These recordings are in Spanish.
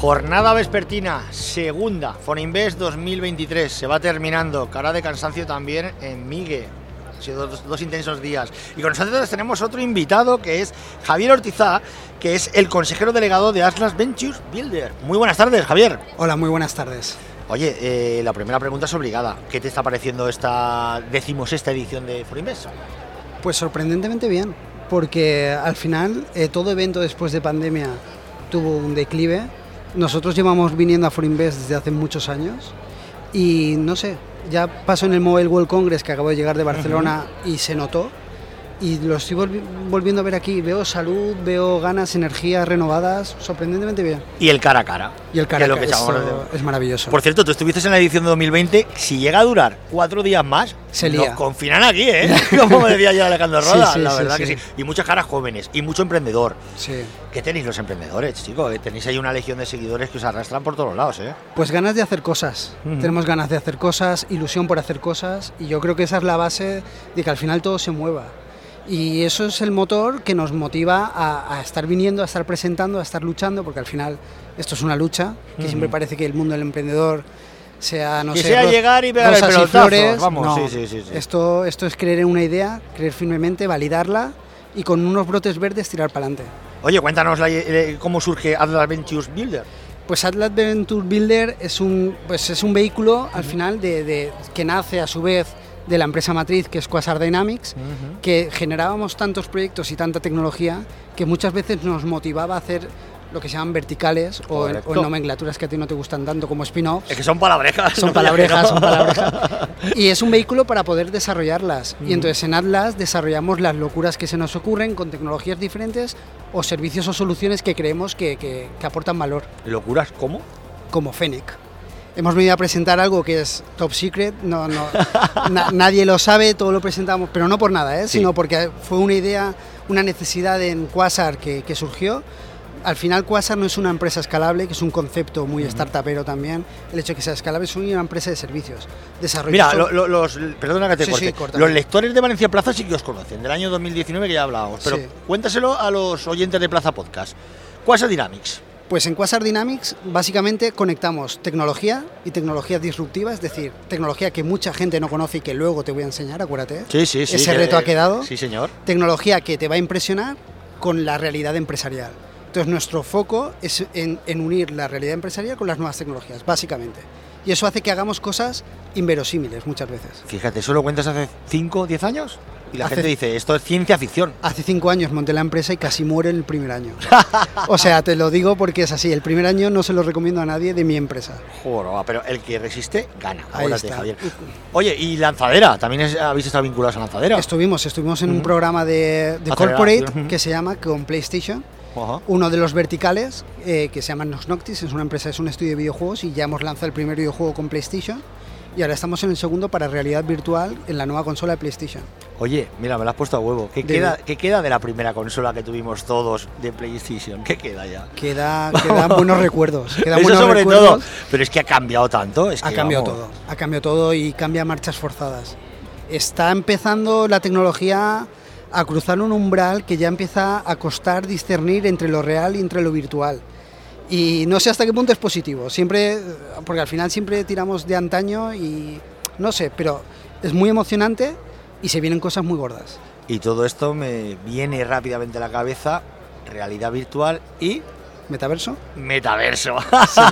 Jornada vespertina, segunda, Foninvest 2023. Se va terminando. Cara de cansancio también en Migue. Han sido dos, dos intensos días. Y con nosotros tenemos otro invitado que es Javier Ortizá, que es el consejero delegado de Atlas Ventures Builder. Muy buenas tardes, Javier. Hola, muy buenas tardes. Oye, eh, la primera pregunta es obligada. ¿Qué te está pareciendo esta decimosexta edición de Foninvest? Pues sorprendentemente bien, porque al final eh, todo evento después de pandemia tuvo un declive. Nosotros llevamos viniendo a Forinvest desde hace muchos años y no sé, ya pasó en el Mobile World Congress que acabo de llegar de Barcelona y se notó. Y lo estoy volvi- volviendo a ver aquí. Veo salud, veo ganas, energías renovadas, sorprendentemente bien. Y el cara a cara. Y el que es lo que es maravilloso. Por cierto, tú estuviste en la edición de 2020. Si llega a durar cuatro días más, Se nos lía. confinan aquí, ¿eh? Como me decía ya Alejandro Roda. sí, la verdad sí. que sí. Y muchas caras jóvenes y mucho emprendedor. Sí. ¿Qué tenéis los emprendedores, chicos? Tenéis ahí una legión de seguidores que os arrastran por todos lados, ¿eh? Pues ganas de hacer cosas. Tenemos ganas de hacer cosas, ilusión por hacer cosas y yo creo que esa es la base de que al final todo se mueva. Y eso es el motor que nos motiva a, a estar viniendo, a estar presentando, a estar luchando, porque al final esto es una lucha, que siempre parece que el mundo del emprendedor sea, no Que sé, sea llegar y pegar el pelotazo, flores. vamos, No. sí, sí, sí, sí. Esto, esto es creer en una idea, creer firmemente, validarla y con unos brotes verdes tirar para adelante. Oye, cuéntanos la- eh, cómo surge Atlas Ventures Builder. Pues Atlas Venture Builder es un, pues es un vehículo al final de, de- que nace a su vez de la empresa matriz que es Quasar Dynamics, que generábamos tantos proyectos y tanta tecnología que muchas veces nos motivaba a hacer lo que se llaman verticales o en, Correcto. o en nomenclaturas que a ti no te gustan tanto como spin-offs. Es que son palabrejas. Son no palabrejas, son palabrejas. Y es un vehículo para poder desarrollarlas. Y entonces en Atlas desarrollamos las locuras que se nos ocurren con tecnologías diferentes o servicios o soluciones que creemos que, que- que aportan valor ¿Locuras cómo? como Fennec. Hemos venido a presentar algo que es top secret, no, no, na- nadie lo sabe, todo lo presentamos, pero no por nada, ¿eh? Sí. sino porque fue una idea, una necesidad en Quasar que, que surgió. Al final Quasar no es una empresa escalable, que es un concepto muy startupero también. El hecho de que sea escalable es una empresa de servicios. Desarrollo Mira, lo- lo- los, perdona que te Sí, corte. sí, córtame. los lectores de Valencia Plaza sí que os conocen, del año 2019 que ya hablábamos. Pero cuéntaselo a los oyentes de Plaza Podcast. Quasar Dynamics. Pues en Quasar Dynamics básicamente conectamos tecnología y tecnología disruptiva, es decir, tecnología que mucha gente no conoce y que luego te voy a enseñar, acuérdate. Sí, sí, sí. Ese que- reto ha quedado. Sí, señor. tecnología que te va a impresionar con la realidad empresarial. Entonces nuestro foco es en, en unir la realidad empresarial con las nuevas tecnologías, básicamente. Y eso hace que hagamos cosas inverosímiles muchas veces. Fíjate, ¿eso lo cuentas hace 5 o 10 años? Y la Hace- gente dice, esto es ciencia ficción. Hace cinco años monté la empresa y casi muero en el primer año. O sea, te lo digo porque es así. El primer año no se lo recomiendo a nadie de mi empresa. Joder, va, pero el que resiste, gana. Ahí está. Javier. Oye, y Lanzadera, también es- habéis estado vinculados a Lanzadera. Estuvimos, estuvimos en un programa de, corporate que se llama con PlayStation. Uno de los verticales eh, que se llama Nox Noctis, es una empresa, es un estudio de videojuegos y ya hemos lanzado el primer videojuego con PlayStation y ahora estamos en el segundo para realidad virtual en la nueva consola de PlayStation. Oye, mira, me lo has puesto a huevo. ¿Qué, De- queda, ¿Qué queda de la primera consola que tuvimos todos de PlayStation? ¿Qué queda ya? Queda, quedan buenos recuerdos. Quedan Eso buenos sobre recuerdos. todo. Pero es que ha cambiado tanto. Es Ha que, cambiado vamos, todo, ha cambiado todo y cambia marchas forzadas. Está empezando la tecnología a cruzar un umbral que ya empieza a costar discernir entre lo real y entre lo virtual. Y no sé hasta qué punto es positivo, siempre, porque al final siempre tiramos de antaño y no sé, pero es muy emocionante y se vienen cosas muy gordas. Y todo esto me viene rápidamente a la cabeza. Realidad virtual y ¿Metaverso? metaverso.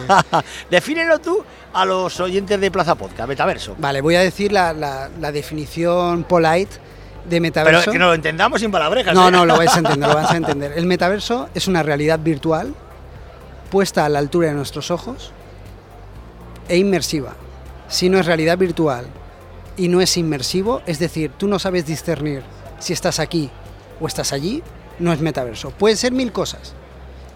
Defínelo tú a los oyentes de Plaza Podcast, metaverso. Vale, voy a decir la, la- la definición polite de Pero metaverso. que no lo entendamos sin palabrejas. No, ¿eh? no, lo vais a entender, lo vais a entender. El metaverso es una realidad virtual puesta a la altura de nuestros ojos e inmersiva. Si no es realidad virtual y no es inmersivo, es decir, tú no sabes discernir si estás aquí o estás allí, no es metaverso. Puede ser mil cosas,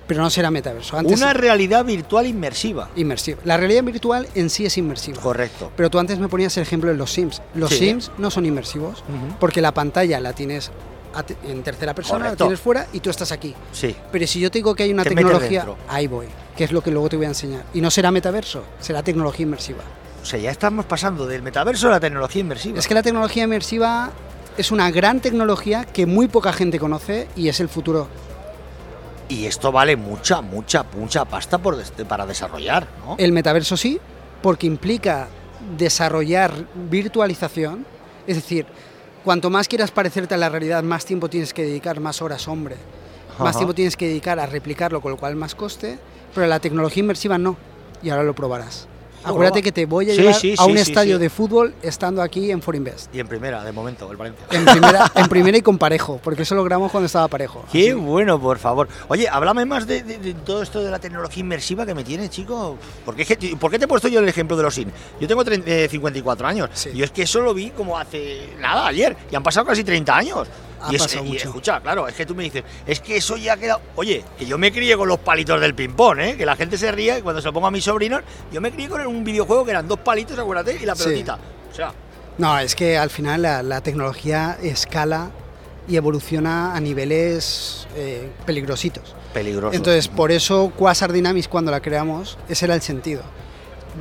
pero no será metaverso. Antes Una realidad virtual inmersiva. inmersivo. La realidad virtual en sí es inmersiva. Correcto. Pero tú antes me ponías el ejemplo de los Sims. Los Sí. Sims no son inmersivos porque la pantalla la tienes en tercera persona, Correcto. la tienes fuera y tú estás aquí. Sí. Pero si yo te digo que hay una tecnología, ahí voy, que es lo que luego te voy a enseñar. Y no será metaverso, será tecnología inmersiva. O sea, ya estamos pasando del metaverso a la tecnología inmersiva. Es que la tecnología inmersiva es una gran tecnología que muy poca gente conoce y es el futuro. Y esto vale mucha, mucha, mucha pasta por des- para desarrollar, ¿no? El metaverso sí, porque implica desarrollar virtualización, es decir, cuanto más quieras parecerte a la realidad, más tiempo tienes que dedicar, más horas, hombre. Más Ajá. tiempo tienes que dedicar a replicarlo, con lo cual más coste, pero la tecnología inmersiva no, y ahora lo probarás. Acuérdate que te voy a llevar sí, a sí, un sí, estadio de fútbol estando aquí en Forinvest. Y en primera, de momento, el Valencia. En primera, en primera y con parejo, porque eso lo grabamos cuando estaba parejo. Qué Así. bueno, por favor. Oye, háblame más de, de- de todo esto de la tecnología inmersiva que me tiene, chico. Porque ¿Por qué te he puesto yo el ejemplo de los SIN? Yo tengo tre- eh, 54 años. Yo es que eso lo vi como hace nada, ayer. Y han pasado casi 30 años. Ha y, es- pasado y mucho. escucha, claro, es que tú me dices, es que eso ya ha quedado. Oye, que yo me crié con los palitos del ping-pong, ¿eh? Que la gente se ría y cuando se lo pongo a mis sobrinos, yo me crié con un videojuego que eran dos palitos, acuérdate, y la Sí. pelotita. O sea, No, es que al final la, la tecnología escala y evoluciona a niveles eh, peligrositos. peligroso. Entonces, por eso Quasar Dynamics cuando la creamos, ese era el sentido.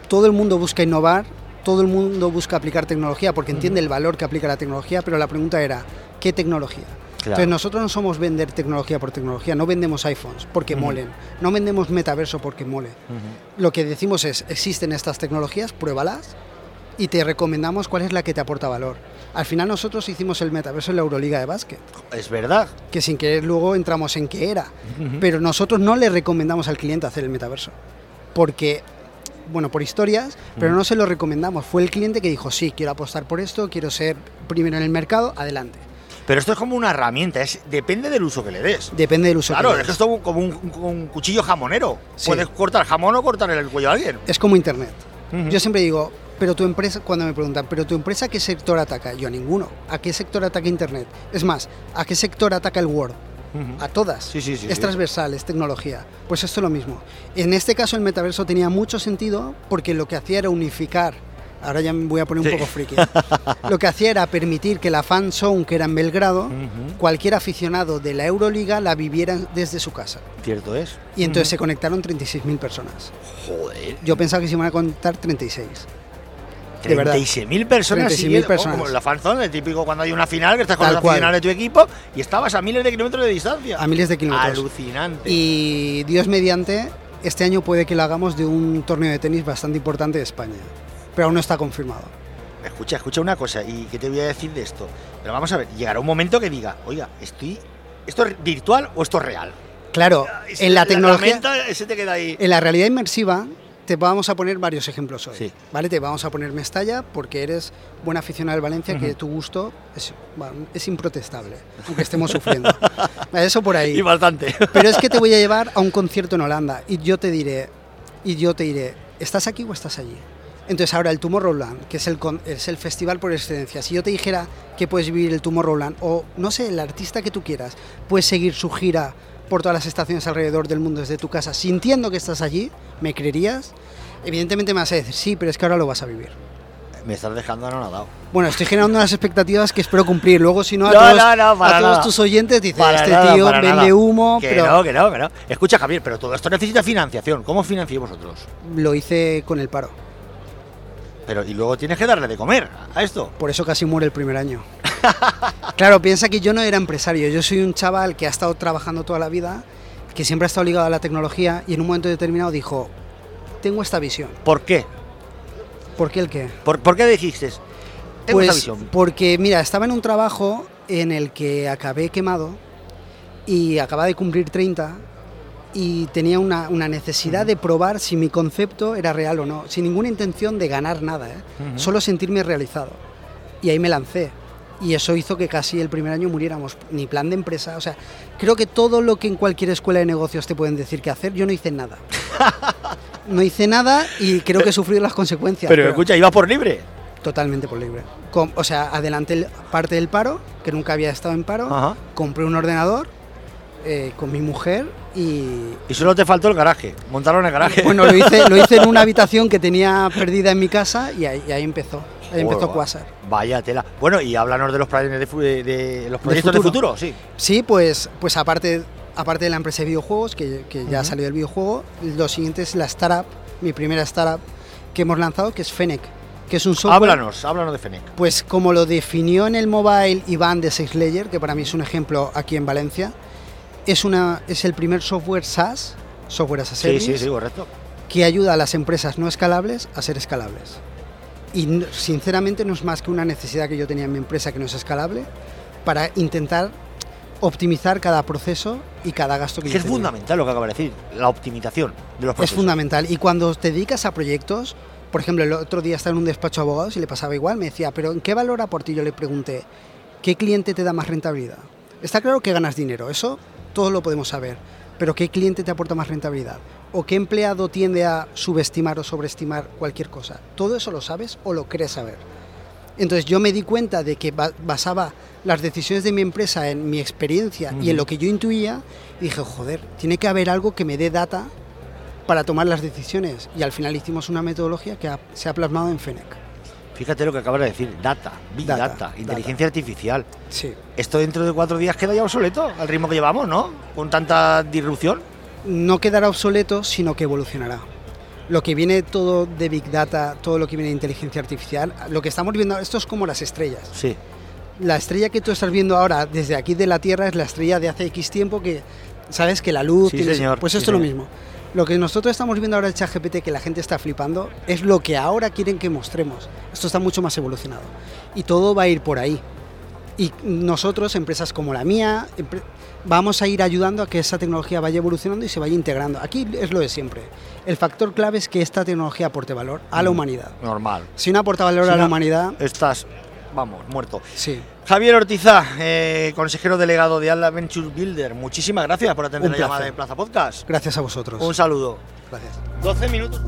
Todo el mundo busca innovar, todo el mundo busca aplicar tecnología porque entiende el valor que aplica la tecnología, pero la pregunta era, ¿qué tecnología? Claro. Entonces nosotros no somos vender tecnología por tecnología, no vendemos iPhones porque molen, no vendemos metaverso porque mole. Lo que decimos es, existen estas tecnologías, pruébalas y te recomendamos cuál es la que te aporta valor. Al final nosotros hicimos el metaverso en la Euroliga de básquet, Es verdad. que sin querer luego entramos en qué era. Pero nosotros no le recomendamos al cliente hacer el metaverso. Porque, bueno, por historias, pero no se lo recomendamos. Fue el cliente que dijo, sí, quiero apostar por esto, quiero ser primero en el mercado, adelante. Pero esto es como una herramienta, es, depende del uso que le des. Depende del uso Claro, que le es que des. esto es como un, un cuchillo jamonero. Sí. Puedes cortar jamón o cortar el cuello a alguien. Es como Internet. Yo siempre digo, pero tu empresa, cuando me preguntan, ¿pero tu empresa a qué sector ataca? Yo a ninguno. ¿A qué sector ataca Internet? Es más, ¿a qué sector ataca el Word? A todas. Sí, sí, sí, es transversal, es tecnología. Pues esto es lo mismo. En este caso el metaverso tenía mucho sentido porque lo que hacía era unificar. Ahora ya me voy a poner un poco friki. lo que hacía era permitir que la fan zone que era en Belgrado, cualquier aficionado de la Euroliga la viviera desde su casa. Cierto es. Y entonces se conectaron 36.000 personas. Joder. Yo pensaba que se iban a conectar 36. de verdad. 36.000 personas 36.000 siguiendo, personas. como la fanzone, el típico cuando hay una final que estás con cual. aficionados de tu equipo y estabas a miles de kilómetros de distancia. A miles de kilómetros. Alucinante. Y Dios mediante, este año puede que lo hagamos de un torneo de tenis bastante importante de España. Pero aún no está confirmado. Escucha, escucha una cosa, ¿y qué te voy a decir de esto? Pero vamos a ver, llegará un momento que diga, oiga, estoy, ¿esto es virtual o esto es real? Claro, Es- en la tecnología, menta se te queda ahí. en la realidad inmersiva, te vamos a poner varios ejemplos hoy. Sí. ¿Vale? Te vamos a poner Mestalla porque eres buen aficionado al Valencia, que Ujú. tu gusto es, bueno, es improtestable, aunque estemos sufriendo. Eso por ahí. Y bastante. Pero es que te voy a llevar a un concierto en Holanda y yo te diré, y yo te diré, ¿estás aquí o estás allí? Entonces ahora el Tomorrowland, que es el, es el festival por excelencia, si yo te dijera que puedes vivir el Tomorrowland, o no sé, el artista que tú quieras, puedes seguir su gira por todas las estaciones alrededor del mundo desde tu casa, sintiendo que estás allí, ¿me creerías? Evidentemente me vas a decir, sí, pero es que ahora lo vas a vivir. Me estás dejando anonadado. Bueno, estoy generando unas expectativas que espero cumplir. Luego, si no, a No, todos, no, no, para a todos nada. tus oyentes dices, Para este nada, tío vende nada. humo, Que pero no, que no, que no. Escucha, Javier, pero todo esto necesita financiación. ¿Cómo financiáis vosotros? lo hice con el paro. Pero, y luego tienes que darle de comer a esto. Por eso casi muere el primer año. claro, piensa que yo no era empresario, yo soy un chaval que ha estado trabajando toda la vida, que siempre ha estado ligado a la tecnología y en un momento determinado dijo, tengo esta visión. ¿Por qué? ¿Por qué el qué? ¿Por, por qué dijiste? Tengo Pues esta visión. porque, mira, estaba en un trabajo en el que acabé quemado y acababa de cumplir 30 y tenía una, una necesidad de probar si mi concepto era real o no, sin ninguna intención de ganar nada, ¿eh? Ujú. solo sentirme realizado. Y ahí me lancé. Y eso hizo que casi el primer año muriéramos. Ni plan de empresa. O sea, creo que todo lo que en cualquier escuela de negocios te pueden decir que hacer, yo no hice nada. No hice nada y creo que he sufrido las consecuencias. Pero, escucha, iba por libre. Totalmente por libre. Com- o sea, adelanté el- parte del paro, que nunca había estado en paro. Compré un ordenador eh, con mi mujer y... Y solo te faltó el garaje. Montaron el garaje. Bueno, lo hice, lo hice en una habitación que tenía perdida en mi casa y ahí, y ahí empezó. Ahí empezó Quasar. Vaya tela. Bueno, y háblanos de los planes de, fu- de- de los proyectos de futuro. futuro, sí. Sí, pues, pues aparte, aparte de la empresa de videojuegos, que, que ya ha Ujú. salido el videojuego, lo siguiente es la startup, mi primera startup que hemos lanzado, que es Fennec, que es un software... Háblanos, háblanos de Fenec. Pues como lo definió en el mobile Iván de Six Layer, que para mí es un ejemplo aquí en Valencia, es, una, es el primer software SaaS, software as a service, sí, sí, correcto. que ayuda a las empresas no escalables a ser escalables. Y sinceramente no es más que una necesidad que yo tenía en mi empresa que no es escalable para intentar optimizar cada proceso y cada gasto que Que yo es tenía. fundamental lo que acaba de decir, la optimización de los Es procesos. fundamental. Y cuando te dedicas a proyectos, por ejemplo, el otro día estaba en un despacho de abogados y le pasaba igual, me decía, pero ¿en qué valor aporte? Y yo le pregunté, ¿qué cliente te da más rentabilidad? Está claro que ganas dinero, eso todos lo podemos saber, pero ¿qué cliente te aporta más rentabilidad? ¿O qué empleado tiende a subestimar o sobreestimar cualquier cosa? ¿Todo eso lo sabes o lo crees saber? Entonces yo me di cuenta de que ba- basaba las decisiones de mi empresa en mi experiencia y en lo que yo intuía y dije, joder, tiene que haber algo que me dé data para tomar las decisiones. Y al final hicimos una metodología que ha- se ha plasmado en Fenec. Fíjate lo que acabas de decir, data, big data, Data, inteligencia artificial. Sí. Esto dentro de cuatro días queda ya obsoleto al ritmo que llevamos, ¿no? Con tanta disrupción. No quedará obsoleto, sino que evolucionará. Lo que viene todo de Big Data, todo lo que viene de inteligencia artificial, lo que estamos viendo, esto es como las estrellas. Sí. la estrella que tú estás viendo ahora desde aquí de la Tierra es la estrella de hace X tiempo que sabes que la luz Sí, señor, pues sí, esto es lo señor. Lo que nosotros estamos viendo ahora en ChatGPT que la gente está flipando es lo que ahora quieren que mostremos. Esto está mucho más evolucionado y todo va a ir por ahí. Y nosotros, empresas como la mía, vamos a ir ayudando a que esa tecnología vaya evolucionando y se vaya integrando. Aquí es lo de siempre. El factor clave es que esta tecnología aporte valor a la Mm. humanidad. Normal. Si no aporta valor Si a la humanidad, Estás, vamos, muerto. sí. Javier Ortiza, eh, consejero delegado de Atlas Venture Builder, muchísimas gracias por atender Un la llamada de Plaza Podcast. Gracias a vosotros. Un saludo. Gracias. 12 minutos.